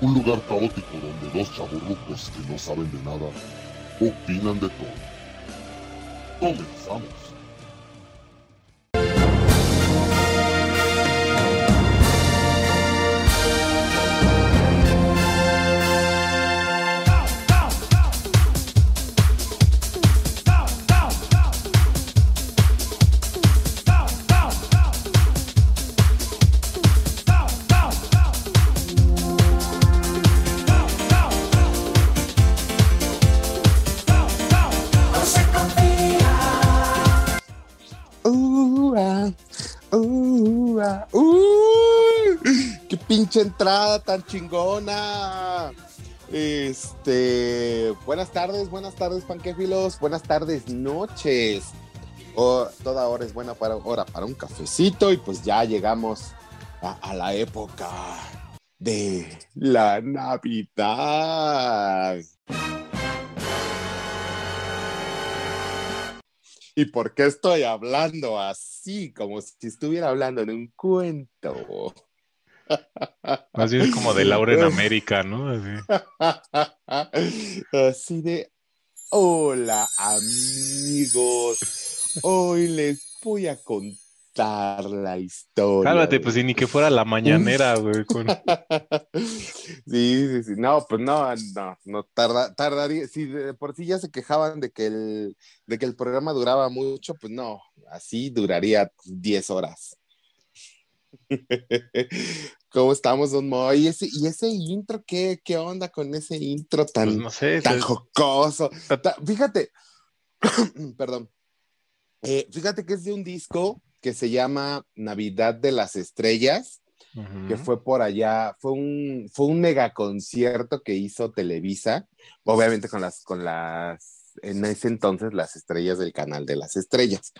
un lugar caótico donde dos chaburrucos que no saben de nada opinan de todo. Comenzamos. Entrada tan chingona. Este, buenas tardes, buenas tardes, panquéfilos, buenas tardes, noches. o toda hora es buena para, hora para un cafecito y pues ya llegamos a, la época de la Navidad. ¿Y por qué estoy hablando así, como si estuviera hablando en un cuento? Más bien como de Laura en América, ¿no? Así. de, hola amigos, hoy les voy a contar la historia. Cálmate, pues ni que fuera la mañanera, güey. sí, sí, sí, no, pues no, no, no tarda, tardaría, si por sí ya se quejaban de que el, de que el programa duraba mucho, pues no, así duraría 10 horas. ¿Cómo estamos, Don Mo? ¿Y ese, y ese intro, ¿qué, ¿qué onda con ese intro tan, pues tan jocoso? Fíjate, perdón, eh, fíjate que es de un disco que se llama Navidad de las Estrellas, que fue por allá, fue un, fue un mega concierto que hizo Televisa, obviamente con las, con las, en ese entonces, las estrellas del canal de las estrellas.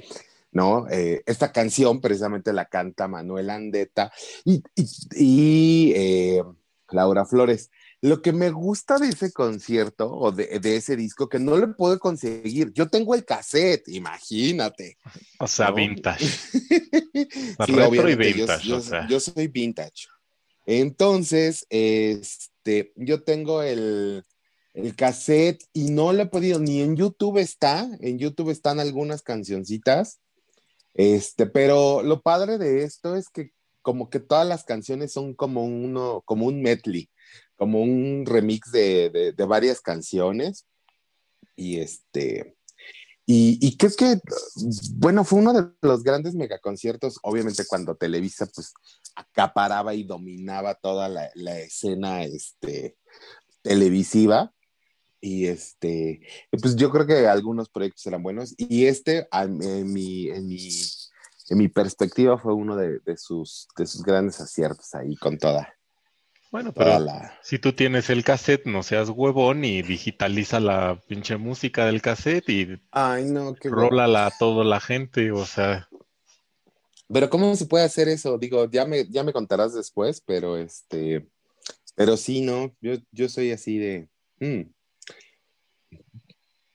¿No? Eh, esta canción precisamente la canta Manuel Andeta y, eh, Laura Flores. Lo que me gusta de ese concierto o de, ese disco, que no lo puedo conseguir. Yo tengo el cassette, imagínate. O sea, vintage. yo, soy vintage. Entonces, este, yo tengo el, el cassette y no lo he podido, ni en YouTube está, en YouTube están algunas cancioncitas, este, pero lo padre de esto es que como que todas las canciones son como uno, como un medley, como un remix de, varias canciones. Y este, y, y que es que, bueno, fue uno de los grandes megaconciertos, obviamente cuando Televisa pues acaparaba y dominaba toda la, la escena este, televisiva. Y este, pues yo creo que algunos proyectos eran buenos. Y este, en mi, en mi, en mi perspectiva, fue uno de, sus, de sus grandes aciertos ahí con toda. Bueno, pero si tú tienes el cassette, no seas huevón y digitaliza la pinche música del cassette y Ay, no, rólala a toda la gente, o sea. Pero ¿cómo se puede hacer eso? Digo, ya me, ya me contarás después, pero este, pero sí, no, yo, yo soy así de, mm,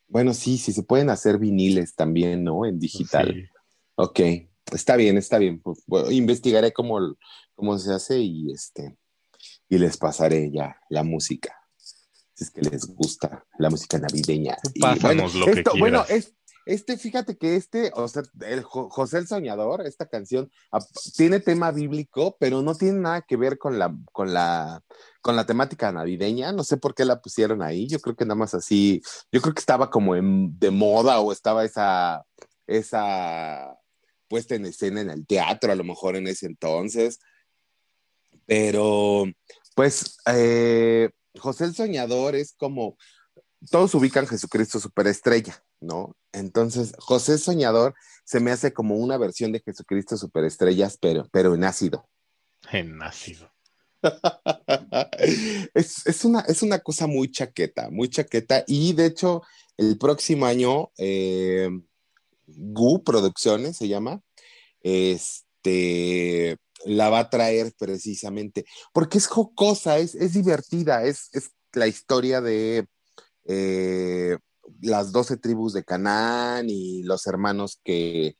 bueno, sí, sí, se pueden hacer viniles también, ¿no? En digital. Ok, está bien, está bien. Investigaré cómo, cómo se hace y, este, y les pasaré ya la música. Si es que les gusta la música navideña. Pásanos lo que quieras. Bueno, es, este, fíjate que este, o sea, José el Soñador, esta canción, tiene tema bíblico, pero no tiene nada que ver con la, con la, con la temática navideña. No sé por qué la pusieron ahí. Yo creo que nada más así, yo creo que estaba como de moda o estaba esa, esa puesta en escena en el teatro, a lo mejor en ese entonces. Pero, pues, eh, José el Soñador es como, todos ubican Jesucristo Superestrella, ¿no? Entonces, José Soñador se me hace como una versión de Jesucristo Superestrellas, pero, pero en ácido. En ácido. es, una, es una cosa muy chaqueta, muy chaqueta. Y de hecho, el próximo año, eh, GU Producciones se llama, este, la va a traer precisamente, porque es jocosa, es, es divertida, es, es la historia de eh, las doce tribus de Canaán y los hermanos que,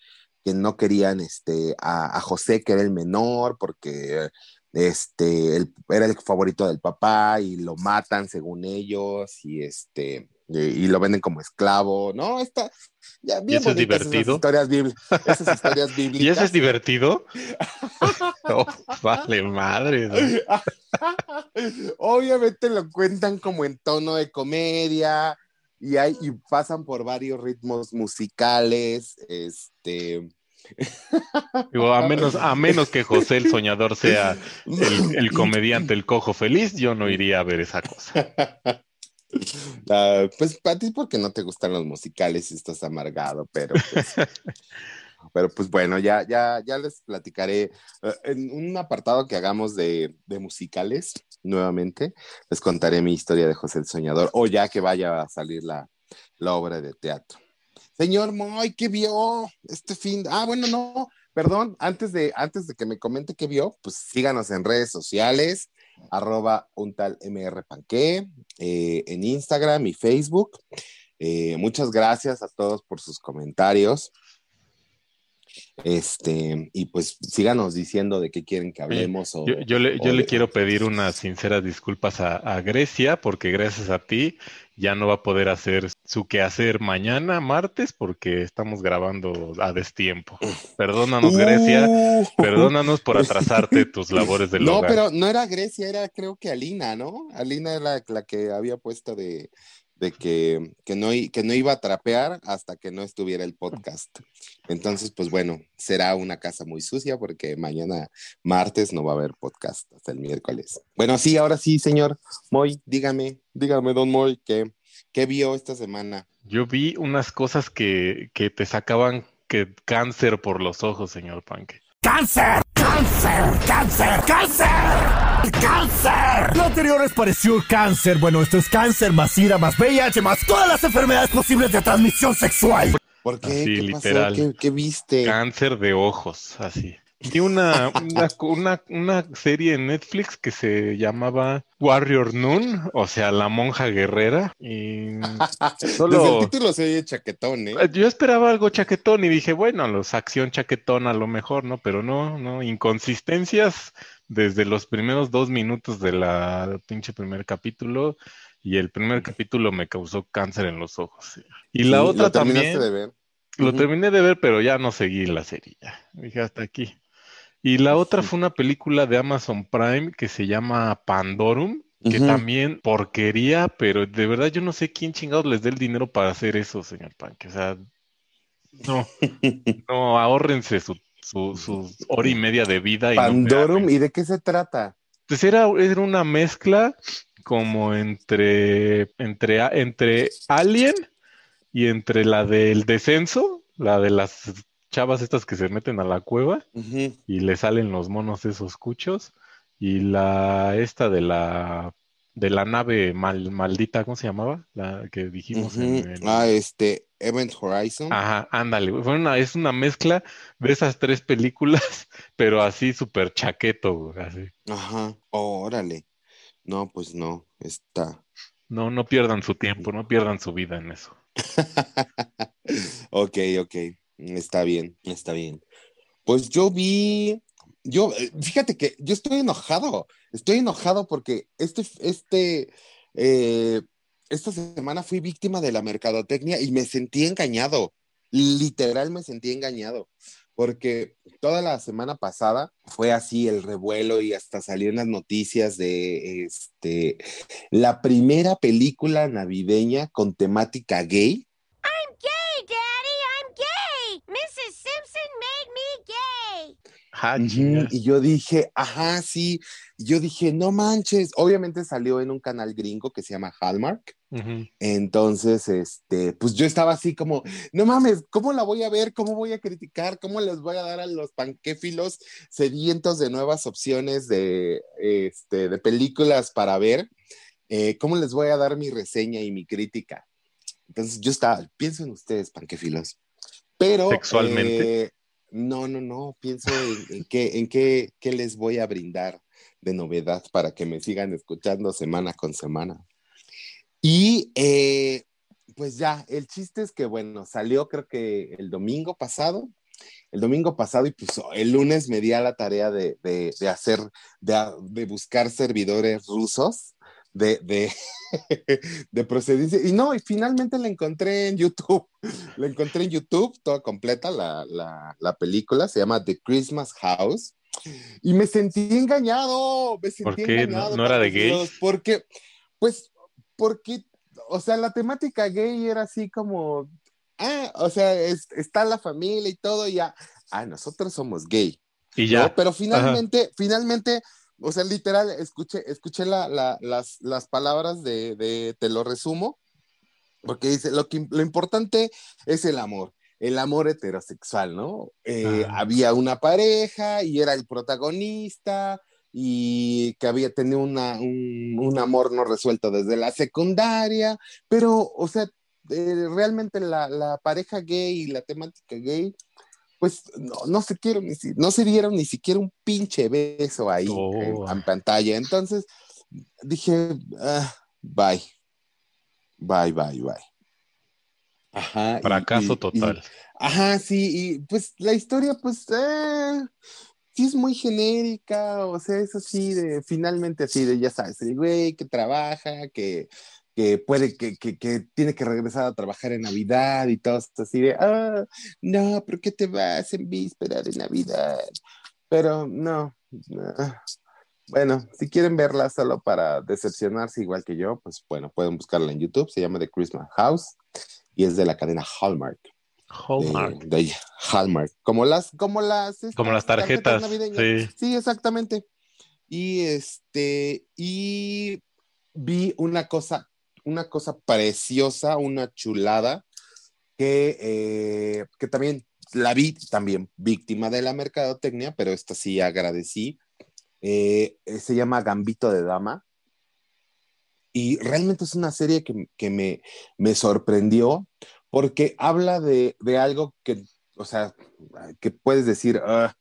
no querían este, a, José, que era el menor, porque este, era el favorito del papá y lo matan según ellos y este, y, lo venden como esclavo, ¿no? Está ya bien ¿Y eso es divertido. Esas historias, esas historias bíblicas. ¿Y eso es divertido? oh, vale, madre. Obviamente lo cuentan como en tono de comedia y, hay, y pasan por varios ritmos musicales, este a, menos, a menos que José el Soñador sea el, comediante, el cojo feliz, yo no iría a ver esa cosa. Ah, pues para ti porque no te gustan los musicales y estás amargado, pero pues, pero pues bueno, ya, ya, ya les platicaré eh, en un apartado que hagamos de, de, musicales nuevamente, les contaré mi historia de José el Soñador o ya que vaya a salir la, la obra de teatro. Señor Moy, ¿qué vio este fin? Ah, bueno, no, perdón, antes de, antes de que me comente qué vio, pues síganos en redes sociales, arroba un tal eh, en Instagram y Facebook. Eh, muchas gracias a todos por sus comentarios. Este, y pues síganos diciendo de qué quieren que hablemos. yo, le, quiero pedir unas sinceras disculpas a, a, Grecia, porque gracias a ti ya no va a poder hacer su quehacer mañana, martes, porque estamos grabando a destiempo. Perdónanos, Grecia, uh. perdónanos por atrasarte tus labores del no. No, pero no era Grecia, era creo que Alina, ¿no? Alina era la, que había puesto de, de que, que, no, que no iba a trapear hasta que no estuviera el podcast. Entonces, pues bueno, será una casa muy sucia porque mañana martes no va a haber podcast hasta el miércoles. Bueno, sí, ahora sí, señor Moy, dígame, dígame, don Moy, ¿qué, qué vio esta semana? Yo vi unas cosas que, que te sacaban que cáncer por los ojos, señor Panque. ¡Cáncer! ¡Cáncer! ¡Cáncer! ¡Cáncer! ¡Cáncer! Lo anterior es pareció cáncer. Bueno, esto es cáncer más SIDA más VIH más todas las enfermedades posibles de transmisión sexual. ¿Por qué? ¿Qué literal. Pasó? ¿Qué, viste? Cáncer de ojos, así. Vi una, una, una, serie en Netflix que se llamaba Warrior Noon, o sea, la monja guerrera. Y solo... Desde el título se oye chaquetón, ¿eh? Yo esperaba algo chaquetón y dije, bueno, los acción chaquetón a lo mejor, ¿no? Pero no, no, inconsistencias desde los primeros dos minutos de la pinche primer capítulo y el primer capítulo me causó cáncer en los ojos. Y la otra también. De ver? Lo terminé de ver, pero ya no seguí la serie. Ya. Dije hasta aquí. Y la otra fue una película de Amazon Prime que se llama Pandorum, que también porquería, pero de verdad yo no sé quién chingados les dé el dinero para hacer eso, señor Panque. O sea, no, no, ahórrense su, su, hora y media de vida. Y Pandorum, ¿y de qué se trata? Pues era, era una mezcla como entre, entre, entre Alien y entre la del descenso, la de las chavas estas que se meten a la cueva y le salen los monos esos cuchos y la esta de la de la nave mal, maldita, ¿cómo se llamaba? La que dijimos Ah, este Event Horizon. Ajá, ándale, fue una, es una mezcla de esas tres películas, pero así súper chaqueto, así. Ajá, órale. No, pues no, está. No, no pierdan su tiempo, no pierdan su vida en eso. ok, ok. Está bien, está bien. Pues yo vi, yo, eh, fíjate que yo estoy enojado, estoy enojado porque este, este, eh, esta semana fui víctima de la mercadotecnia y me sentí engañado, literal me sentí engañado, porque toda la semana pasada fue así el revuelo y hasta salieron las noticias de este, la primera película navideña con temática gay y yo dije, ajá, sí. yo dije, no manches. Obviamente salió en un canal gringo que se llama Hallmark. Entonces, este, pues yo estaba así como, no mames, ¿cómo la voy a ver? ¿Cómo voy a criticar? ¿Cómo les voy a dar a los panquéfilos sedientos de nuevas opciones de, este, de películas para ver? Eh, ¿Cómo les voy a dar mi reseña y mi crítica? Entonces yo estaba, pienso en ustedes, panquéfilos. Pero. Sexualmente. Eh, no, no, no, pienso en, qué, en qué, les voy a brindar de novedad para que me sigan escuchando semana con semana. Y eh, pues ya, el chiste es que, bueno, salió creo que el domingo pasado el domingo pasado y pues el lunes me di a la tarea de, de, hacer, de, buscar servidores rusos de, de, de procedencia. Y no, y finalmente la encontré en YouTube. La encontré en YouTube, toda completa, la, la, la película, se llama The Christmas House. Y me sentí engañado, me sentí ¿Por qué? engañado. ¿No, no era de gays? Porque, pues, porque, o sea, la temática gay era así como, ah, o sea, es- está la familia y todo, y ya, ah, nosotros somos gay. Y ya. ¿no? Pero finalmente, finalmente, o sea, literal, escuché, escuché la- la- las, las palabras de, de- te lo resumo, porque dice, lo, que, lo importante es el amor, el amor heterosexual, ¿no? Eh, Ah. Había una pareja y era el protagonista y que había tenido una, un, un amor no resuelto desde la secundaria, pero, o sea, eh, realmente la, la pareja gay y la temática gay, pues no, no se quieren ni si- no se dieron ni siquiera un pinche beso ahí Oh. en, en pantalla. Entonces dije, ah, bye, bye, bye, bye. Ajá. Fracaso y- total. y- ajá, sí, y pues la historia, pues, eh, sí es muy genérica, o sea, es así de, finalmente así de, ya sabes, el güey que trabaja, que, que puede, que, que, que tiene que regresar a trabajar en Navidad y todo esto así de, ah, no, ¿por qué te vas en víspera de Navidad? Pero no, bueno, si quieren verla solo para decepcionarse igual que yo, pues bueno, pueden buscarla en YouTube, se llama The Christmas House y es de la cadena Hallmark. Hallmark. De, Hallmark. Como las, como las, Como las tarjetas. navideñas. Sí. Sí, exactamente. Y este, y vi una cosa, una cosa preciosa, una chulada, que, eh, que también la vi, también víctima de la mercadotecnia, pero esta sí agradecí. Eh, eh, se llama Gambito de Dama. Y realmente es una serie que, que me, me sorprendió porque habla de, de algo que, o sea, que puedes decir, "Ah",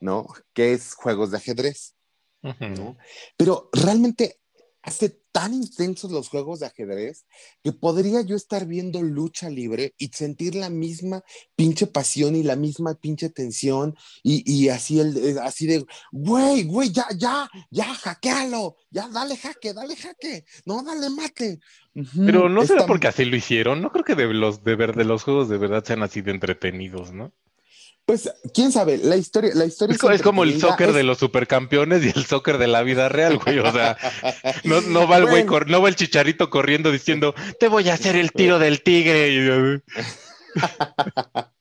¿no? Que es juegos de ajedrez. ¿no? Pero realmente hace tan intensos los juegos de ajedrez que podría yo estar viendo lucha libre y sentir la misma pinche pasión y la misma pinche tensión y, y así el eh, así de güey, güey, ya, ya, ya, hackealo, ya, dale jaque, dale jaque, no, dale mate. Pero no será está- porque así lo hicieron. No creo que de los de, ver, de los juegos de verdad sean así de entretenidos, ¿no? Pues, quién sabe, la historia, la historia Es, es como el soccer es- de los supercampeones y el soccer de la vida real, güey. O sea, no, no va el Bueno. no va el chicharito corriendo diciendo, te voy a hacer el tiro del tigre.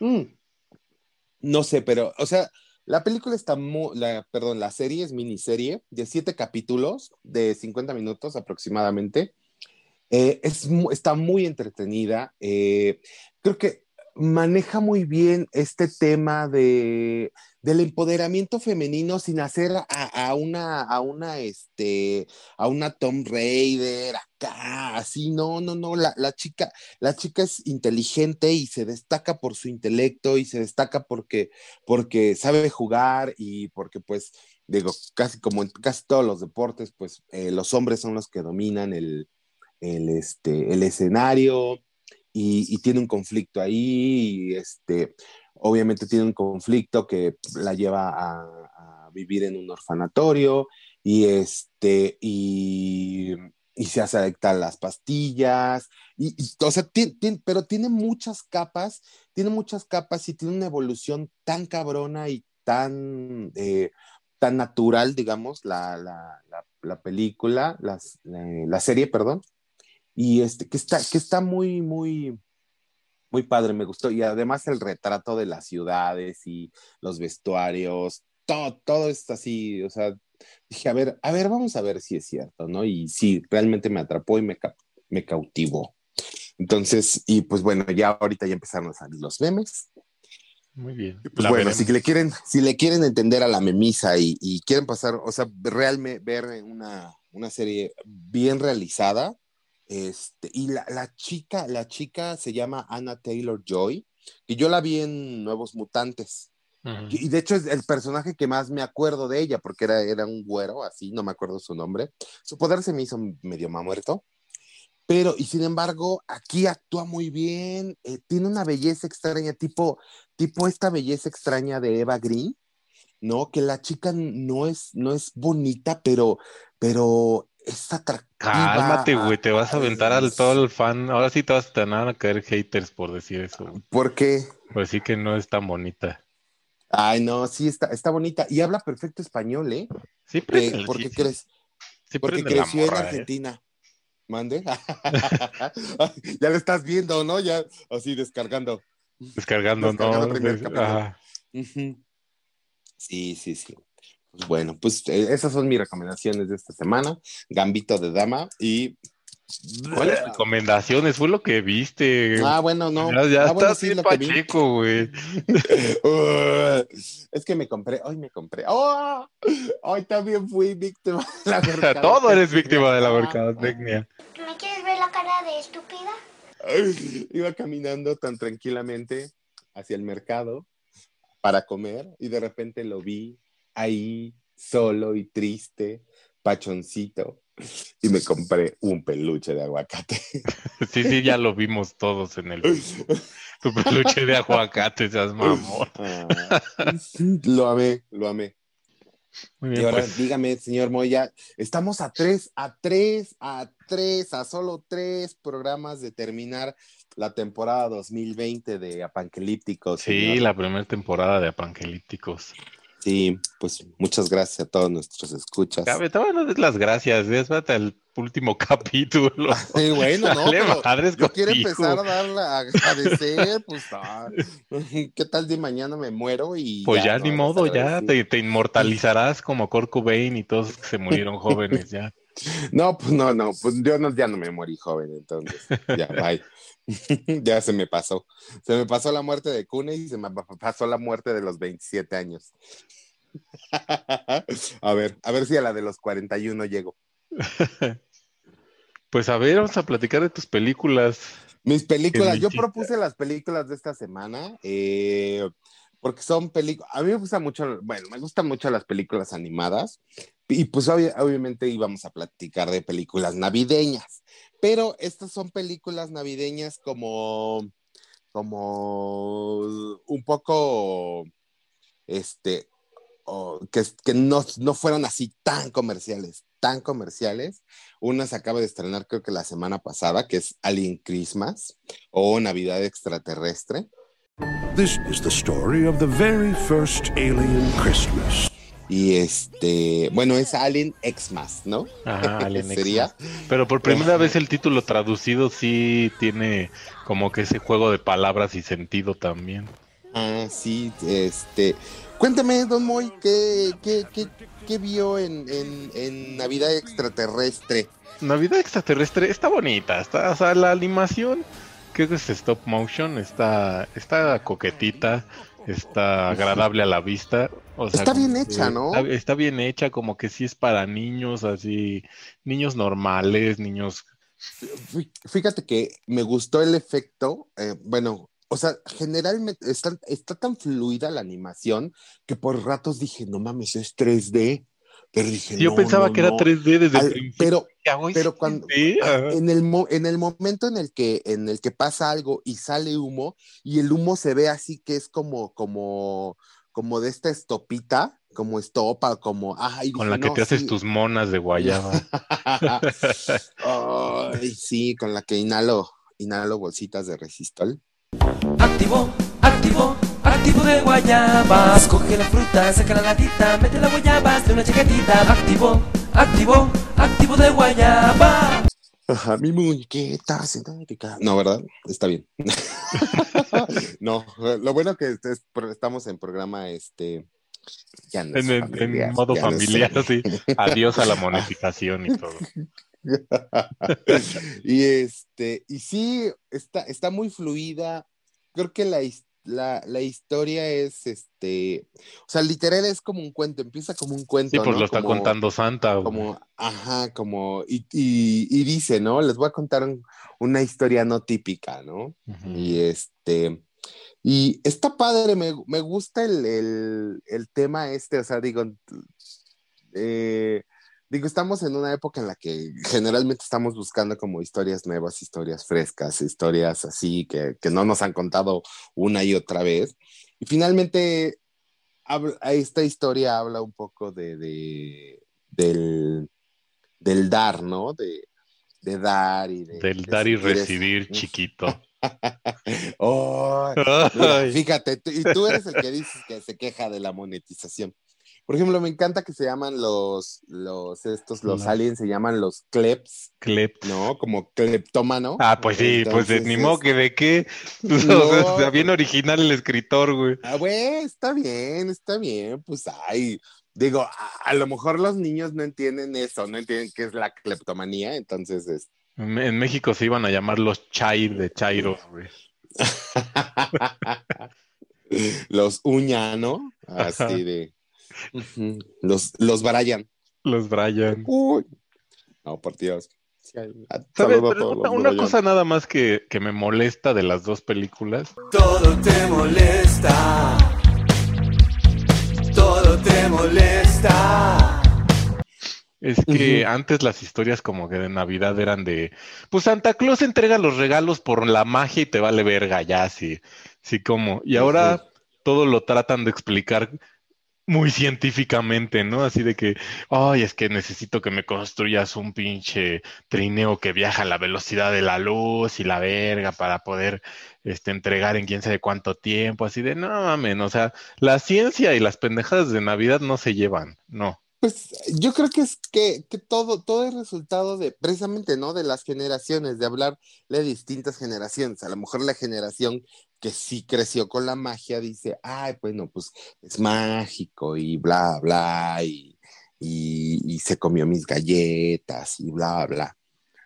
Mm. No sé, pero, o sea, la película está muy, la, perdón, la serie es miniserie de siete capítulos de 50 minutos aproximadamente. Eh, es, está muy entretenida. eh, creo que maneja muy bien este tema de, del empoderamiento femenino sin hacer a, una, a una, este, a una Tom Raider acá, así, no, no, no, la, la chica, la chica es inteligente y se destaca por su intelecto y se destaca porque, porque sabe jugar y porque pues, digo, casi como en casi todos los deportes, pues eh, los hombres son los que dominan el, el, este, el escenario y, tiene un conflicto ahí y este, obviamente tiene un conflicto que la lleva a, vivir en un orfanatorio y este, y se hace adicta a las pastillas, y, o sea, pero tiene muchas capas, tiene muchas capas y tiene una evolución tan cabrona y tan, eh, tan natural, digamos, la, la, la, la película, las, la, la serie, perdón, y este, que está, que está muy, muy, muy padre, me gustó, y además el retrato de las ciudades y los vestuarios, todo, todo es así, o sea, dije, a ver, a ver, vamos a ver si es cierto, ¿no? Y sí, realmente me atrapó y me, me cautivó. Entonces, y pues bueno, ya ahorita ya empezaron a salir los memes. Muy bien. Pues La bueno, veremos. si le quieren, si le quieren entender a la memisa y, y quieren pasar, o sea, realmente ver una, una serie bien realizada, este, y la, la chica, la chica se llama Anna Taylor Joy, que yo la vi en Nuevos Mutantes. Y de hecho es el personaje que más me acuerdo de ella, porque era, era un güero, así, no me acuerdo su nombre. Su poder se me hizo medio muerto. pero, y sin embargo, aquí actúa muy bien, eh, tiene una belleza extraña, tipo, tipo esta belleza extraña de Eva Green, ¿no? Que la chica no es, no es bonita, pero, pero es atractiva. Cálmate, güey, te vas a aventar al todo el fan. Ahora sí te vas a tener a caer haters por decir eso. güey. ¿Por qué? Pues sí que no es tan bonita. Ay, no, sí, está, está bonita. Y habla perfecto español, ¿eh? Sí, Eh, prende- porque sí, sí, crees, sí porque creció en ¿eh? Argentina. ¿Mande? ya lo estás viendo, ¿no? Ya así descargando. Descargando, Descargando ¿no? primer capítulo. ajá. Sí, sí, sí. Pues bueno, pues eh, esas son mis recomendaciones de esta semana. Gambito de Dama y... ¿Cuáles recomendaciones? Fue lo que viste. Ah, bueno, no. ya ya Ah, bueno, estás sí, bien pacheco, güey. Uh, es que me compré, hoy me compré. ¡Oh! Hoy también fui víctima de la mercadotecnia. Todo eres víctima de la mercadotecnia. ¿Me quieres ver la cara de estúpida? Iba caminando tan tranquilamente hacia el mercado para comer y de repente lo vi ahí solo y triste, pachoncito, y me compré un peluche de aguacate. Sí, sí, ya lo vimos todos en el tu peluche de aguacate, seas mamón. Ah, lo amé, lo amé. Muy Y ahora pues. dígame, señor Moya, estamos a tres, a tres, a tres, a solo tres programas de terminar la temporada 2020 de Apanquelípticos. Sí, señor. la primera temporada de Apangelípticos. Sí, pues muchas gracias a todos nuestros escuchas. Cabe, todavía no des las gracias, es hasta el último capítulo. Sí, bueno, no, Dale pero madres yo quiero empezar a darla, a agradecer, pues, ah, ¿qué tal de mañana me muero y Pues ya, no, ni modo, ya te, te inmortalizarás como Kurt Cobain y todos que se murieron jóvenes ya. No, pues no, no, pues yo no, ya no me morí joven, entonces, ya, bye. ya se me pasó. Se me pasó la muerte de Cune y se me pa- pasó la muerte de los 27 años. a ver, a ver si a la de los 41 llego. Pues a ver, vamos a platicar de tus películas. Mis películas, yo propuse las películas de esta semana, eh, porque son películas, a mí me gusta mucho, bueno, me gustan mucho las películas animadas, y pues obvi- obviamente íbamos a platicar de películas navideñas, pero estas son películas navideñas como, como un poco, este, o que, que no, no fueron así tan comerciales, tan comerciales. Una se acaba de estrenar creo que la semana pasada, que es Alien Christmas o Navidad Extraterrestre. This is the story of the very first alien Christmas. Y este, bueno, es Alien Xmas, ¿no? Ajá, Alien Sería. Xmas. Pero por primera vez el título traducido sí tiene como que ese juego de palabras y sentido también. Ah, sí, este. Cuéntame, Don Moy, ¿qué, qué, qué, qué vio en, en, en Navidad Extraterrestre? Navidad extraterrestre está bonita, está, o sea, la animación que es stop motion, está, está coquetita, está agradable a la vista. O sea, Está bien que hecha, ¿no? Está, está bien hecha, como que sí es para niños, así, niños normales, niños Fí- Fíjate que me gustó el efecto, eh, bueno, o sea, generalmente está, está tan fluida la animación que por ratos dije, no mames, es 3D. Pero dije, Yo no, pensaba no, que era no. 3D desde Al- el principio. pero pero cuando- en el, mo- en el momento en el que en el que pasa algo y sale humo y el humo se ve así que es como como como de esta estopita, como estopa, como ay, con dije, la que no, te haces tus monas de guayaba. Ay, sí, con la que inhalo inhalo bolsitas de resistol. Activo, de guayabas. Coge la fruta, saca la latita, mete la guayabas de una chiquitita. Activo, activo, activo de guayaba. Ajá, mi muñequita sintética. No, ¿verdad? Está bien. no, lo bueno que es- estamos en programa este ya no es en, en- en familiar, modo ya no familiar, sí. Adiós a la monetización y todo. y este, y sí, está, está muy fluida. Creo que la, la, la historia es este, o sea, literal es como un cuento, empieza como un cuento. Sí, pues ¿no? lo está Como- contando Santa. güey. Como, ajá, como, y, y, y dice, ¿no? Les voy a contar un- una historia no típica, ¿no? Y este, y está padre, me, me gusta el, el, el tema este, o sea, digo, eh, digo, estamos en una época en la que generalmente estamos buscando como historias nuevas, historias frescas, historias así que, que no nos han contado una y otra vez. Y finalmente, esta historia habla un poco de, de- del, del dar, ¿no? De, de dar y de... Del de dar y recibir, chiquito. Oh, Mira, fíjate, y tú eres el que dices que se queja de la monetización. Por ejemplo, me encanta que se llaman los, los, estos, los aliens se llaman los kleps, Clep. ¿no? Como cleptómano. Ah, pues sí, pues de- Entonces, ni modo que de qué. Pues, No. o sea, está bien original el escritor, güey. Ah, güey, está bien, está bien, pues ay, digo, a, a lo mejor los niños no entienden eso, no entienden qué es la cleptomanía, entonces es... En en México se iban a llamar los Chai de Chairo, güey. los uña, ¿no? Así de... Los, los Brian. Los Brian. Uy. No, por Dios. Sí, hay- ¿Sabes? saludo a Pero todos una, cosa nada más que, que me molesta de las dos películas Todo te molesta. Todo te molesta. es que antes las historias como que de Navidad eran de, pues Santa Claus entrega los regalos por la magia y te vale verga ya, sí, sí como. Y ahora todo lo tratan de explicar muy científicamente, ¿no? Así de que, ay, es que necesito que me construyas un pinche trineo que viaja a la velocidad de la luz y la verga para poder este, entregar en quién sabe cuánto tiempo, así de, no mames, o sea, la ciencia y las pendejadas de Navidad no se llevan, no. Pues yo creo que es que, que todo, todo es resultado de, precisamente, ¿no? De las generaciones, de hablar de distintas generaciones. A lo mejor la generación que sí creció con la magia dice, ay, bueno, pues es mágico y bla, bla, y, y, se comió mis galletas y bla, bla,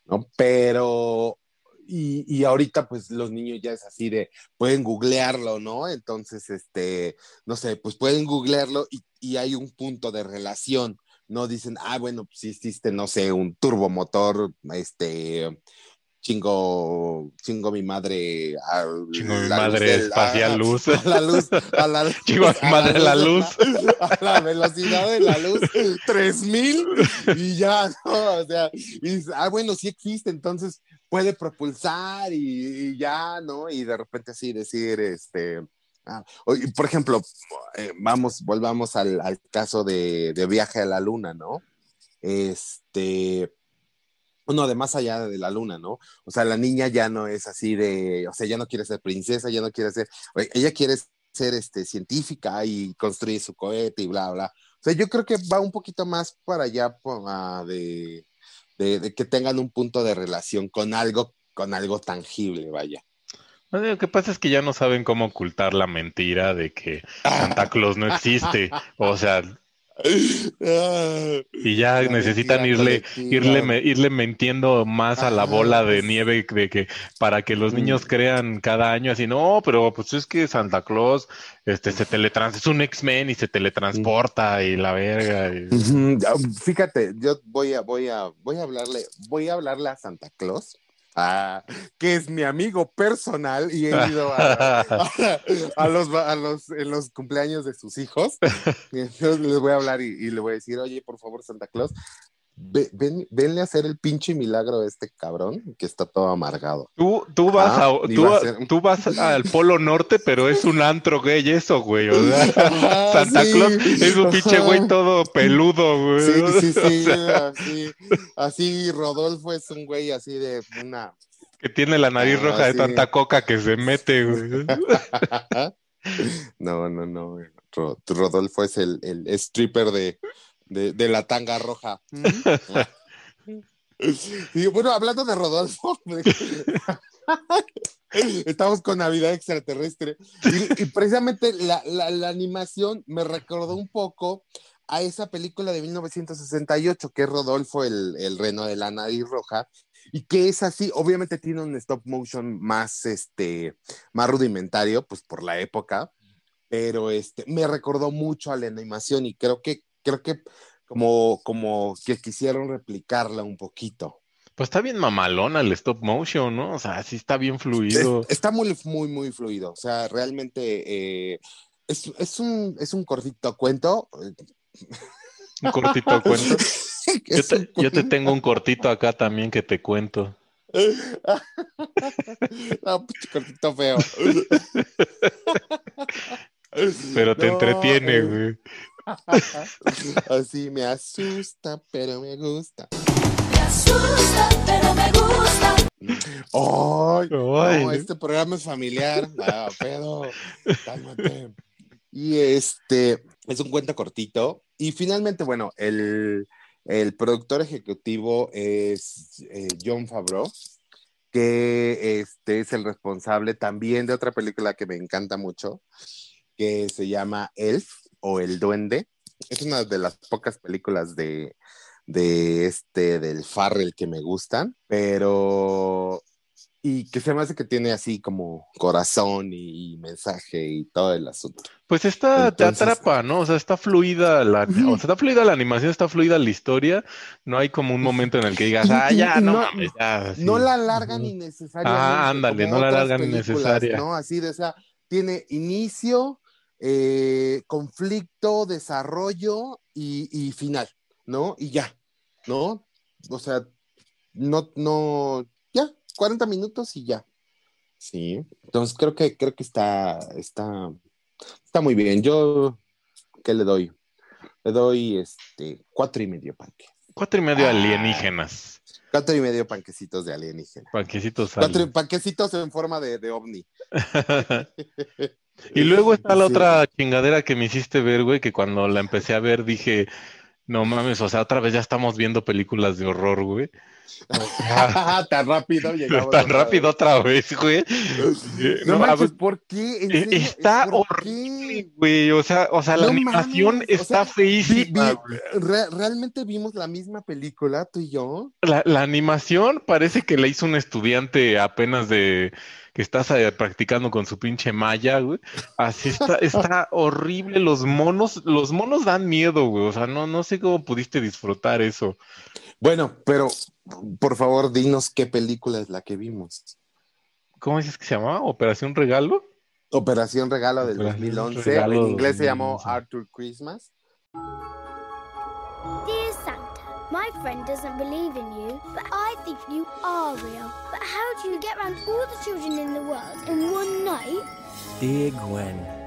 ¿no? Pero, y, y ahorita pues los niños ya es así de, pueden googlearlo, ¿no? Entonces, este, no sé, pues pueden googlearlo y, y hay un punto de relación. No dicen, ah, bueno, pues sí existe, no sé, un turbomotor, este, chingo, chingo mi madre. A Chingo mi luz madre del- espacial a- luz. A la luz, a la Chingo mi madre la luz. A la velocidad de la luz, 3000 y ya, ¿no? O sea, y ah, bueno, sí existe, entonces puede propulsar y, y ya, ¿no? Y de repente así decir, este, ah, por ejemplo, eh, vamos, volvamos al, al caso de, de viaje a la luna, ¿no? Este, uno de más allá de la luna, ¿no? O sea, la niña ya no es así de, o sea, ya no quiere ser princesa, ya no quiere ser, ella quiere ser este, científica y construir su cohete y bla, bla. O sea, yo creo que va un poquito más para allá ah, de, de, de que tengan un punto de relación con algo, con algo tangible, vaya. Lo que pasa es que ya no saben cómo ocultar la mentira de que Santa Claus no existe. O sea, y ya La necesitan mentira irle, colectiva. irle, me- irle mintiendo más a la bola de nieve de que para que los Mm. niños crean cada año así, no, pero pues es que Santa Claus este se teletrans, es un X-Men y se teletransporta y la verga. y- Fíjate, yo voy a, voy a, voy a hablarle, voy a hablarle a Santa Claus, ah, que es mi amigo personal y he ido a, a- a los, a los, en los cumpleaños de sus hijos. Y entonces les voy a hablar y, y le voy a decir, oye, por favor, Santa Claus, ven- venle a hacer el pinche milagro a este cabrón que está todo amargado. Tú, tú vas Ah, a, ni tú, va a ser. tú vas al Polo Norte, pero es un antro gay eso, güey. O sea, Ajá, Santa sí, Claus es un pinche güey todo peludo, güey. Sí, sí, O sí, sea, así, así Rodolfo es un güey así de una que tiene la nariz Ah, roja de sí. tanta coca que se mete, güey. No, no, no. Ro- Rodolfo es el, el stripper de, de, de la tanga roja. Y bueno, hablando de Rodolfo, estamos con Navidad extraterrestre. Y, y precisamente la, la- la animación me recordó un poco a esa película de 1968, que es Rodolfo, el, el reno de la nariz roja, y que es así, obviamente tiene un stop motion más, este, más rudimentario, pues por la época, pero este, me recordó mucho a la animación y creo que, creo que como, como que quisieron replicarla un poquito. Pues está bien mamalona el stop motion, ¿no? O sea, sí está bien fluido. Es- está muy, muy, muy fluido. O sea, realmente eh, es, es un, es un cortito cuento. Un cortito cuento. Yo te, yo te tengo un cortito acá también que te cuento. No, cortito feo. Pero te No, entretiene, eh. Así me asusta, pero me gusta. Me asusta, pero me gusta. ¡Ay! Ay. No, este programa es familiar. Ah, pero cálmate. Y este es un cuento cortito. Y finalmente, bueno, el, el productor ejecutivo es eh, John Favreau, que este es el responsable también de otra película que me encanta mucho, que se llama Elf o El Duende. Es una de las pocas películas de, de este, del Farrell que me gustan, pero y que se me hace que tiene así como corazón y, y mensaje y todo el asunto. Pues está, te atrapa, ¿no? O sea, está fluida la, o sea, está fluida la animación, está fluida la historia. No hay como un momento en el que digas, ah, ya, no, no- mames, ya. sí". No la alargan innecesariamente. Ah, ándale, no la alargan innecesaria. ¿no? Así de, o sea, tiene inicio, eh, conflicto, desarrollo y, y final, ¿no? Y ya, ¿no? O sea, no, no, ya, 40 minutos y ya. Sí, entonces creo que, creo que está, está, está muy bien. Yo, ¿qué le doy? Le doy, este, cuatro y medio panque. Cuatro y medio Ah. alienígenas. Cuatro y medio panquecitos de alienígena. Panquecitos Cuatro panquecitos en forma de, de ovni. Y luego está la otra chingadera que me hiciste ver, güey, que cuando la empecé a ver dije, no mames, o sea, otra vez ya estamos viendo películas de horror, güey. O sea, Tan rápido llegamos tan otra rápido vez. otra vez, güey. No No, manches, ¿por qué? ¿En Eh, está ¿Por horrible, qué? güey. O sea, o sea, la No animación mames, o está sea, feísima, vi- güey. Re- ¿Realmente vimos la misma película, tú y yo? La, la animación parece que la hizo un estudiante apenas de que estás eh, practicando con su pinche malla, güey. Así está, está horrible. Los monos, los monos dan miedo, güey. O sea, no, no sé cómo pudiste disfrutar eso. Bueno, pero por favor, dinos qué película es la que vimos. ¿Cómo dices que se llamaba? ¿Operación Regalo? Operación Regalo del Operación 2011. Regalo en inglés se llamó 2011. Arthur Christmas. My friend doesn't believe in you, but I think you are real. But how do you get around all the children in the world in one night? Dear Gwen.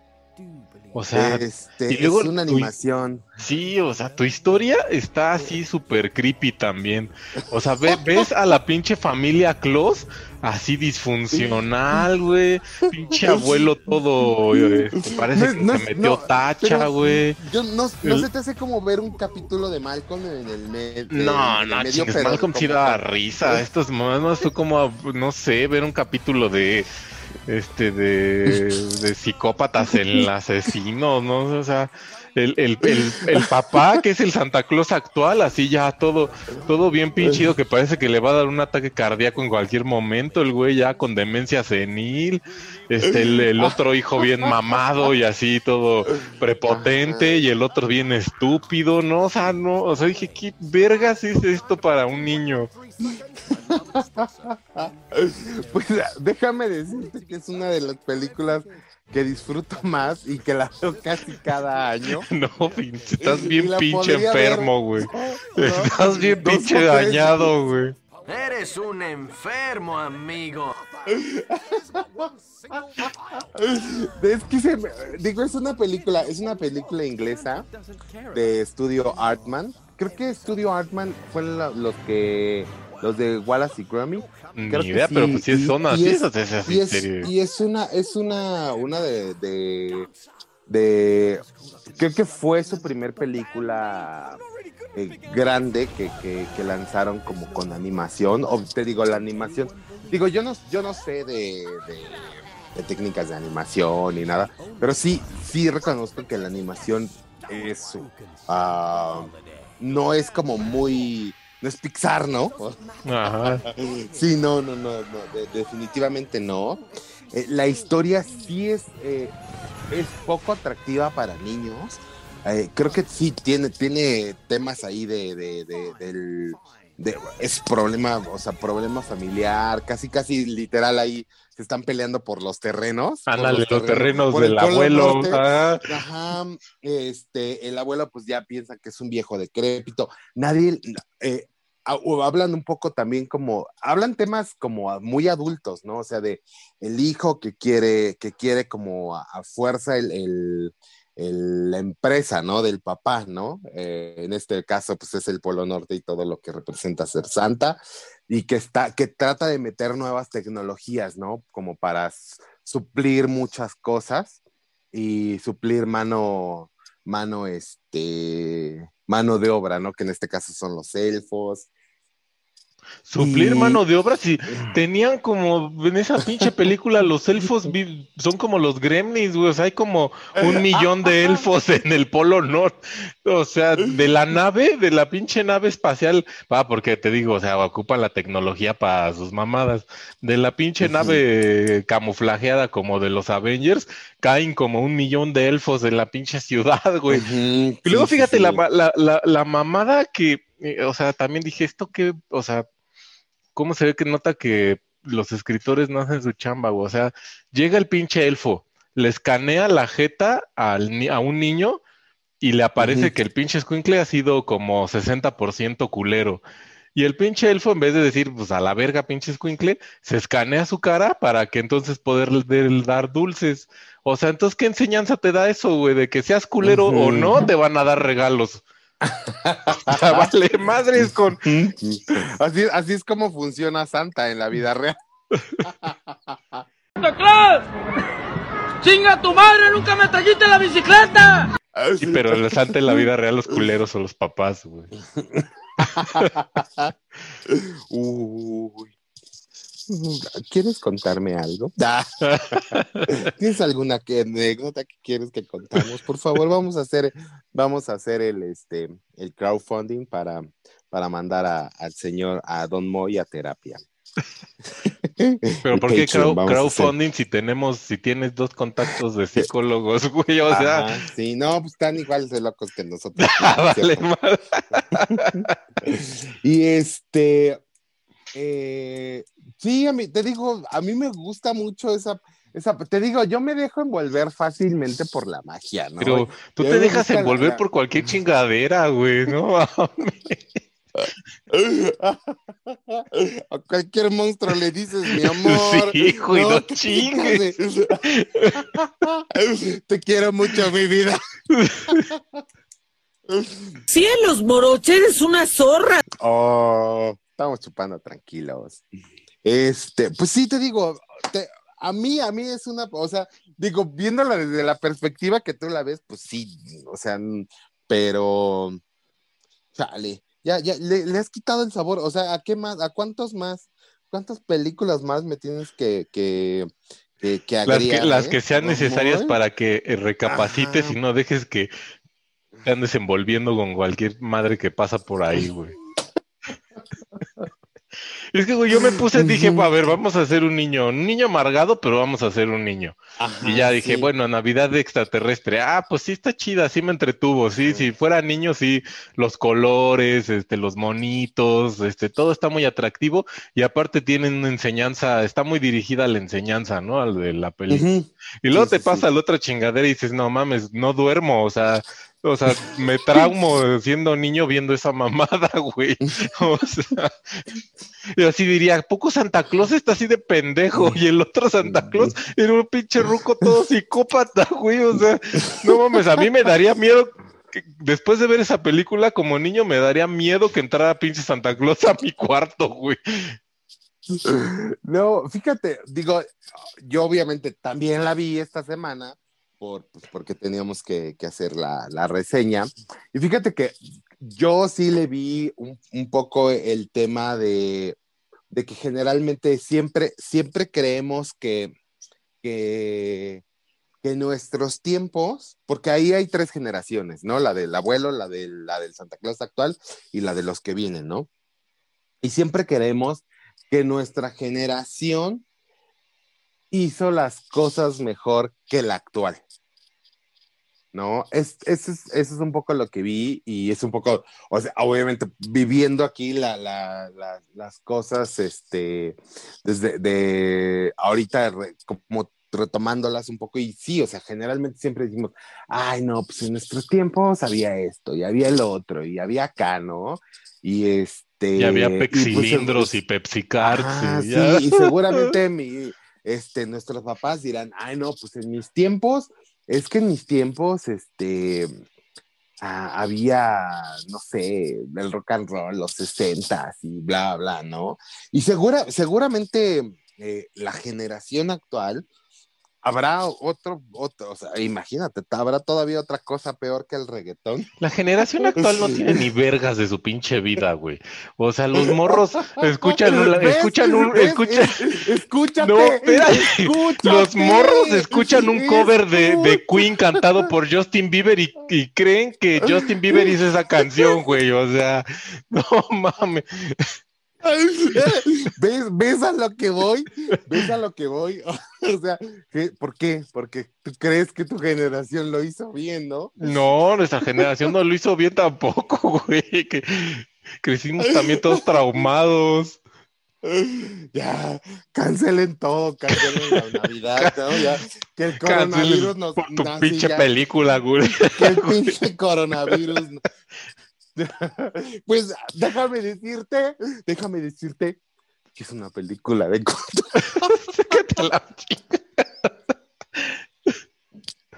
O sea, este, y luego es una tu- animación. Sí, o sea, tu historia está así súper creepy también. O sea, ve- ves a la pinche familia Claus así disfuncional, güey. Pinche abuelo todo, eh, parece No, que no, se metió no, tacha, güey. Yo no, se te hace como ver un capítulo de Malcolm en el, me- de- No, no, medio, chingues, Malcolm sí daba risa. Esto es más, más fue como, no sé, ver un capítulo de, este, de, de psicópatas en asesinos, ¿no? O sea, el, el, el, el papá, que es el Santa Claus actual, así ya todo, todo bien pinchido, que parece que le va a dar un ataque cardíaco en cualquier momento, el güey ya con demencia senil, este, el, el otro hijo bien mamado y así todo prepotente, y el otro bien estúpido, ¿no? O sea, no, o sea, dije, ¿qué vergas es esto para un niño? Pues déjame decirte que es una de las películas que disfruto más y que la veo casi cada año. No, pinche, estás bien pinche enfermo, güey. ¿no? Estás bien pinche dañado, güey. Eres un enfermo, amigo. Es que se me- digo, es una película, es una película inglesa de estudio Artman. Creo que estudio Artman fue la- los que los de Wallace y Gromit. Ni Creo que idea, sí, pero pues sí son y así es- esas, esas Y es, series. y es una, es una, una de, de, de- creo que fue su primer película eh, grande que, que- que lanzaron como con animación, o te digo, la animación, digo, yo no, yo no sé de, de- de técnicas de animación ni nada, pero sí, sí reconozco que la animación es, ah, no es como muy, no es Pixar, ¿no? Ajá. Sí, no, no, no, no, de- definitivamente no. Eh, la historia sí es, eh, es poco atractiva para niños. Eh, creo que sí tiene, tiene temas ahí de, de- de- del, de, es problema, o sea, problema familiar, casi, casi literal ahí se están peleando por los terrenos. Ándale, los terrenos el del abuelo. Norte. ah. Ajá, este, el abuelo pues ya piensa que es un viejo decrépito. Nadie, eh, hablan un poco también como, hablan temas como muy adultos, ¿no? O sea, de el hijo que quiere, que quiere como a, fuerza el, la empresa, ¿no? Del papá, ¿no? Eh, en este caso, pues es el Polo Norte y todo lo que representa ser santa y que está, que trata de meter nuevas tecnologías, ¿no? Como para suplir muchas cosas y suplir mano, mano, este, mano de obra, ¿no? Que en este caso son los elfos. Suplir Y- mano de obra, si tenían como en esa pinche película, los elfos son como los gremlins, güey. O sea, hay como un millón de elfos en el Polo Norte. O sea, de la nave, de la pinche nave espacial, va, porque te digo, o sea, ocupan la tecnología para sus mamadas. De la pinche nave camuflajeada como de los Avengers, caen como un millón de elfos en la pinche ciudad, güey. Y luego fíjate. La, la, la, la mamada que, eh, o sea, también dije esto que, o sea, ¿cómo se ve que nota que los escritores no hacen su chamba, güey? O sea, llega el pinche elfo, le escanea la jeta al ni- a un niño y le aparece que el pinche escuincle ha sido como 60% culero. Y el pinche elfo, en vez de decir, pues a la verga, pinche escuincle, se escanea su cara para que entonces poder dar dulces. O sea, entonces, ¿qué enseñanza te da eso, güey? De que seas culero o no, te van a dar regalos. Vale, madres con. Así, así es como funciona Santa en la vida real. ¡Santa Claus! ¡Chinga tu madre! ¡Nunca me trajiste la bicicleta! Sí, pero el santa en la vida real, los culeros son los papás, güey. Uy. ¿Quieres contarme algo? Ah. ¿Tienes alguna anécdota que quieres que contamos? Por favor, vamos a hacer, vamos a hacer el, este, el crowdfunding para, para mandar a- al señor, a Don Moy a terapia. Pero ¿por qué crowd- crowdfunding si tenemos, si tienes dos contactos de psicólogos, güey? O sea, Ajá, sí, no, pues están igual de locos que nosotros. vale. Y este, eh, sí, a mí, te digo, a mí me gusta mucho esa, esa, te digo, yo me dejo envolver fácilmente por la magia, ¿no? Pero tú Yo te dejas envolver la- por cualquier chingadera, güey, ¿no? A cualquier monstruo le dices, mi amor. Sí, güey, no que te chingues. Te quiero mucho, mi vida. ¡Cielos, Moroche! ¡Eres una zorra! Oh, estamos chupando tranquilos. Este, pues sí, te digo, te- a mí, a mí es una, o sea, digo, viéndola desde la perspectiva que tú la ves, pues sí, o sea, pero, chale, ya, ya, le, le has quitado el sabor, o sea, ¿a qué más, a cuántos más, cuántas películas más me tienes que, que, que, que Las que, agregar, las eh? que sean ¿No, necesarias para que eh, recapacites Ajá. y no dejes que te andes envolviendo con cualquier madre que pasa por ahí, güey. Es que, güey, yo me puse, dije, Ujú. a ver, vamos a hacer un niño, un niño amargado, pero vamos a hacer un niño. Ajá, Y ya dije, sí. bueno, Navidad de extraterrestre. Ah, pues sí está chida, sí me entretuvo, sí, si fuera niño, sí, los colores, este, los monitos, este, todo está muy atractivo y aparte tienen una enseñanza, está muy dirigida a la enseñanza, ¿no? Al de la película. Ujú. Y luego Sí, te sí, pasa sí. la otra chingadera y dices, no mames, no duermo, o sea, o sea, me traumo siendo niño viendo esa mamada, güey. O sea, y así diría, ¿a poco Santa Claus está así de pendejo? Y el otro Santa Claus era un pinche ruco todo psicópata, güey. O sea, no mames, a mí me daría miedo. Después de ver esa película como niño, me daría miedo que entrara pinche Santa Claus a mi cuarto, güey. No, fíjate, digo, yo obviamente también la vi esta semana por, pues, porque teníamos que, hacer la, reseña. Y fíjate que yo sí le vi un, poco el tema de, de que generalmente siempre, siempre creemos que, que, que nuestros tiempos, porque ahí hay tres generaciones, ¿no? La del abuelo, la, de, la del Santa Claus actual y la de los que vienen, ¿no? Y siempre queremos que nuestra generación hizo las cosas mejor que la actual. ¿no? Es, eso, es, eso es un poco lo que vi y es un poco, o sea, obviamente viviendo aquí la, la- la- las cosas, este, desde de ahorita re- como retomándolas un poco y sí, o sea, generalmente siempre decimos, ay, no, pues en nuestros tiempos había esto y había el otro y había acá, ¿no? Y este... Y había y, pues, Pexilindros y Pepsi Cards. Ah, sí, y seguramente mi, este, nuestros papás dirán, ay, no, pues en mis tiempos, es que en mis tiempos, este, ah, había, no sé, el rock and roll, los 60 y bla, bla, ¿no? Y segura, seguramente eh, la generación actual habrá otro, otro, o sea, imagínate, habrá todavía otra cosa peor que el reggaetón. La generación actual no tiene ni vergas de su pinche vida, güey. O sea, los morros escuchan un, escuchan un, escuchan, Es- Escúchate. No, espérate. escúchate. los morros escuchan un cover de, de. Queen cantado por Justin Bieber y, y creen que Justin Bieber hizo esa canción, güey. O sea, no mames. ¿Ves, ¿Ves a lo que voy? ¿Ves a lo que voy? O sea, ¿qué- ¿por qué? Porque tú crees que tu generación lo hizo bien, ¿no? No, nuestra generación no lo hizo bien tampoco, güey. Que crecimos también todos traumados. Ya, cancelen todo, cancelen la Navidad, ¿no? Ya, que el coronavirus nos... por tu pinche ya, película, güey. Que el pinche coronavirus... Pues déjame decirte, déjame decirte que es una película de.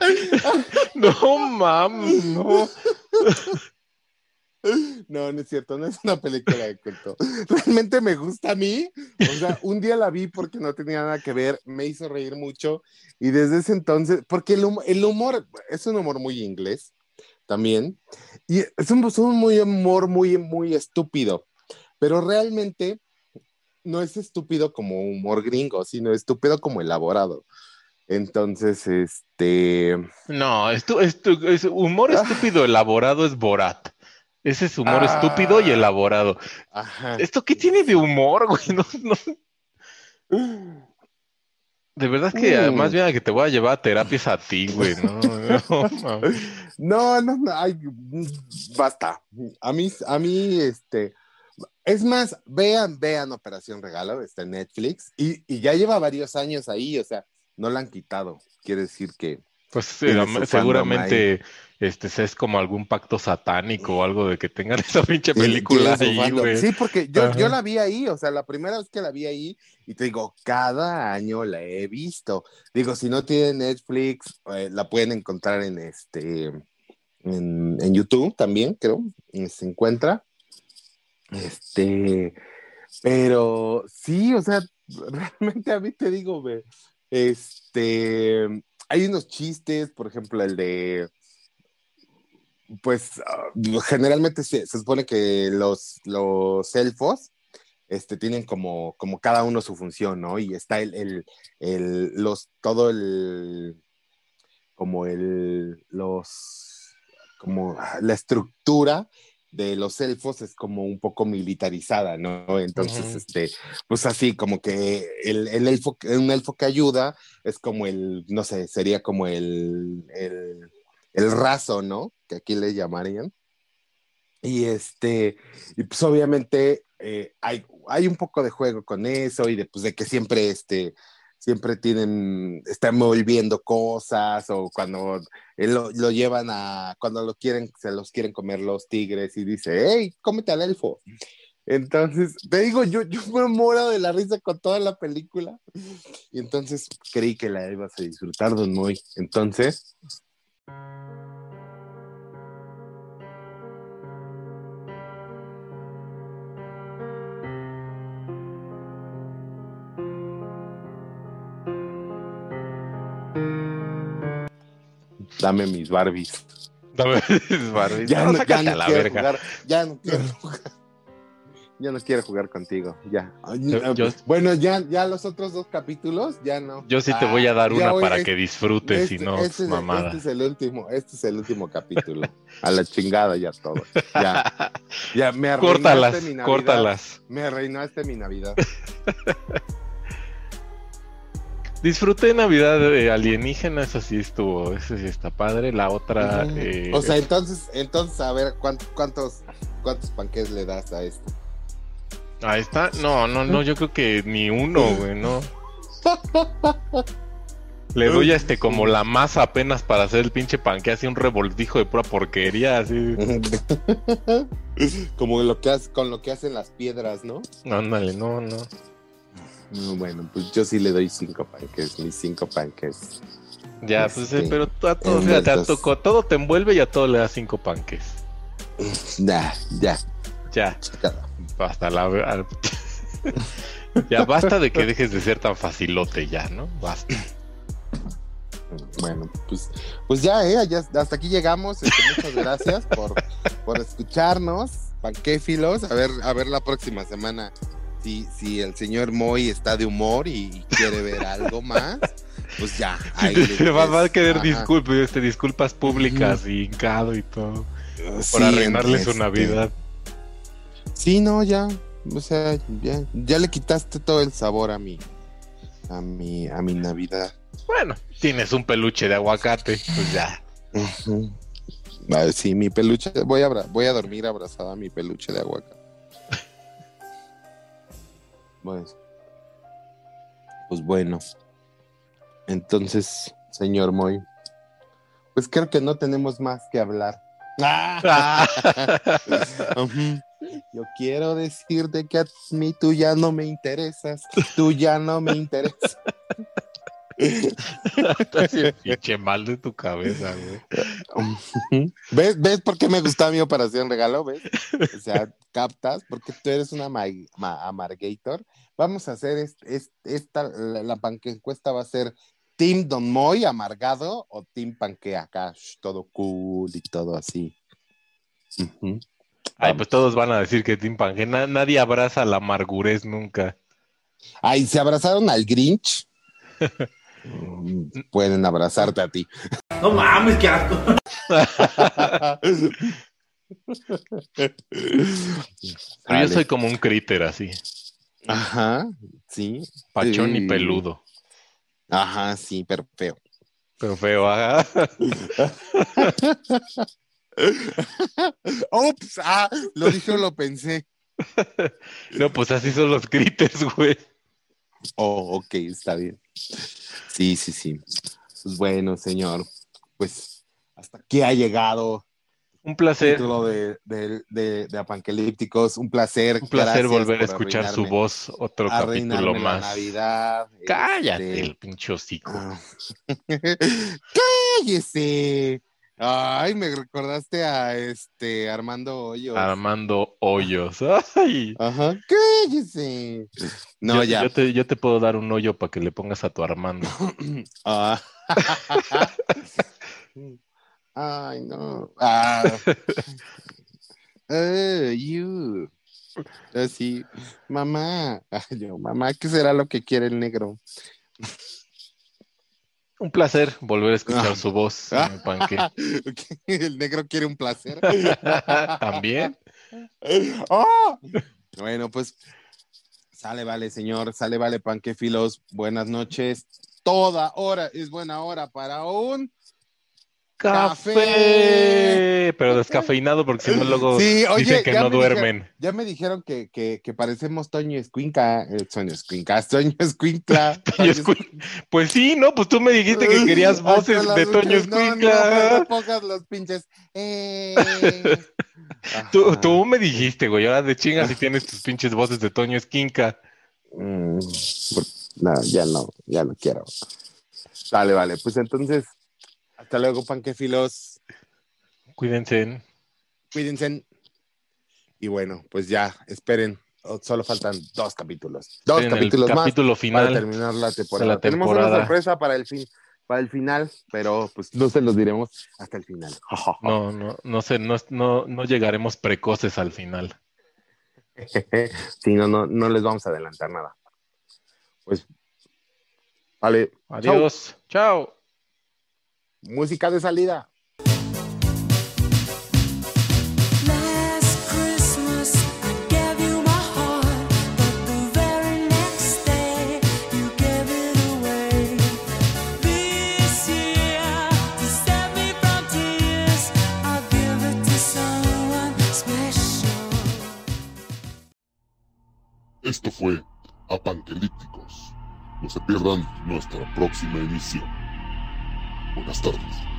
No mames, no. No, no es cierto, no es una película de culto. Realmente me gusta a mí. O sea, un día la vi porque no tenía nada que ver, me hizo reír mucho y desde ese entonces, porque el humor es un humor muy inglés también y es un, es un muy humor muy, muy estúpido, pero realmente no es estúpido como humor gringo, sino estúpido como elaborado. Entonces, este... No, esto, esto, es humor estúpido elaborado es Borat. Ese es humor Ah. estúpido y elaborado. Ajá. ¿Esto qué tiene de humor, güey? No, no. De verdad que Mm. más bien a que te voy a llevar a terapias a ti, güey. No, no. No, no, no, ay, basta. A mí, a mí, este, es más, vean, vean Operación Regalo, está en Netflix, y, y ya lleva varios años ahí, o sea, no la han quitado. Quiere decir que Pues eh, seguramente este es como algún pacto satánico o algo de que tengan esa pinche tiene- película tiene su ahí, güey. Sí, porque yo, Ajá. yo la vi ahí, o sea, la primera vez que la vi ahí, y te digo, cada año la he visto. Digo, si no tienen Netflix, eh, la pueden encontrar en este, en, en YouTube también, creo, eh, se encuentra. Este, pero sí, o sea, realmente a mí te digo, ve, este, hay unos chistes, por ejemplo, el de, pues, ah, generalmente se, se supone que los, los elfos, este, tienen como, como cada uno su función, ¿no? Y está el, el, el- los, todo el, como el, los, como la estructura de los elfos es como un poco militarizada, ¿no? Entonces, este, pues así, como que el, el elfo, un elfo que ayuda es como el, no sé, sería como el, el, el raso, ¿no? Que aquí le llamarían. Y este, pues obviamente eh, hay, hay un poco de juego con eso y de, pues, de que siempre, este, siempre tienen, están volviendo cosas o cuando él lo, lo llevan a, cuando lo quieren, se los quieren comer los tigres y dice, hey, cómete al elfo. Entonces, te digo, yo, yo me muero de la risa con toda la película y entonces creí que la ibas a disfrutar, Don Moy. Entonces, dame mis Barbies. Dame Barbie. Ya No, no, ya no a la quiero verga. jugar, ya no quiero jugar. Ya no quiero jugar contigo, ya. Yo- yo- bueno, ya, ya los otros dos capítulos, ya no. Yo sí te voy a dar Ah, una para es- que disfrutes y este- no este es- mamada. Este es el último, este es el último capítulo. A la chingada ya todo. Ya, ya me arruinaste Córtalas, mi Navidad. córtalas. Me arruinaste mi Navidad. Disfruté Navidad de alienígena, eso sí estuvo, eso sí está padre. La otra, eh, O sea, entonces, entonces a ver ¿cuántos, cuántos, cuántos panques le das a esto. Ahí está. No, no, no, yo creo que ni uno, güey, no. Le doy a este como la masa apenas para hacer el pinche panque, así un revoltijo de pura porquería, así. Como lo que hace, con lo que hacen las piedras, ¿no? Ándale, no, no. No, Bueno, pues yo sí le doy cinco panques, mis cinco panques. Ya, pues, eh, Este, pero a todo, fíjate, a envueltos. to- todo te envuelve y a todo le das cinco panques. Ya, ya. Ya. Hasta la. al- ya basta de que dejes de ser tan facilote, ya, ¿no? Basta. Bueno, pues, pues ya, ¿eh? Ya, hasta aquí llegamos. Este, muchas gracias por, por escucharnos, panquéfilos. A ver, a ver la próxima semana si, si el señor Moy está de humor y quiere ver algo más. Pues ya. ahí le Se va, va a querer disculpas, este, disculpas públicas y hincado y todo. Por Sí, arruinarle su este, Navidad. Sí, no, ya. O sea, ya, ya le quitaste todo el sabor a mi, a mi, a mi Navidad. Bueno, tienes un peluche de aguacate, pues ya. Sí, mi peluche, voy a, voy a dormir abrazada a mi peluche de aguacate. Pues, pues bueno. Entonces, señor Moy, pues creo que no tenemos más que hablar. Ah. Yo quiero decirte que a mí tú ya no me interesas, tú ya no me interesas. Estás pinche mal de tu cabeza, güey. ¿Ves, ¿Ves por qué me gusta mi operación regalo? ¿Ves? O sea, captas, porque tú eres una ma- ma- amargator. Vamos a hacer es- es- esta, la, la panque encuesta va a ser Team Don Moy amargado o Team Panque acá, todo cool y todo así. Ujú. Ay, pues todos van a decir que Tim Pange, na- nadie abraza la amargurez nunca. Ay, ¿se abrazaron al Grinch? Pueden abrazarte a ti. No mames, qué asco. Pero yo soy como un críter así, Ajá, sí. pachón y peludo. Ajá, sí, pero feo. Pero feo, ajá. Ups, ah, lo dije o lo pensé. No, pues así son los critters, güey. Oh, ok, está bien. Sí, sí, sí. Pues bueno, señor, pues hasta aquí ha llegado Un placer, título de, de, de, de Apanquelípticos. Un placer. un placer volver a escuchar su voz, otro capítulo arruinarme la más. Navidad. Cállate, este, el pinche hocico. Ah. Cállese. Ay, me recordaste a este Armando Hoyos. Armando Hoyos. Ay. Ajá, cállese. No, yo, ya. Yo te, yo te puedo dar un hoyo para que le pongas a tu Armando. Ah. Ay, no. Ah. You. Así, mamá. Ay, yo, mamá, ¿qué será lo que quiere el negro? Un placer volver a escuchar Ah. su voz, señor Panque. el negro quiere un placer. También. ¡Ah! Bueno, pues sale, vale, señor, sale, vale, panquefilos. Buenas noches. Toda hora es buena hora para un Café. Café. Pero descafeinado porque si no luego Sí, oye, dicen que no me duermen. Ya me dijeron que, que, que parecemos Toño Escuinca, eh, Toño Escuinca, Toño Escuincla. Toño Escuin- Pues sí, ¿no? Pues tú me dijiste que querías voces de Toño luchas, no, No, Escuincla. no pongas los pinches. Eh. Tú, tú me dijiste, güey, ahora de chingas si tienes tus pinches voces de Toño Esquinca. Mm, No, ya no, ya no quiero. Vale, vale, pues entonces, hasta luego, panquefilos. Cuídense. Cuídense. Y bueno, pues ya, esperen. Oh, Solo faltan dos capítulos. Dos el capítulos más capítulo para final. terminar la temporada. la Tenemos una sorpresa para el fin, para el final, pero pues no se los diremos hasta el final. No, no, no sé, no, no, no llegaremos precoces al final. sí, no, no, no les vamos a adelantar nada. Pues, vale. Adiós. Chao. Chao música de salida. Esto fue Apangelípticos. No se pierdan nuestra próxima edición. Buenas tardes.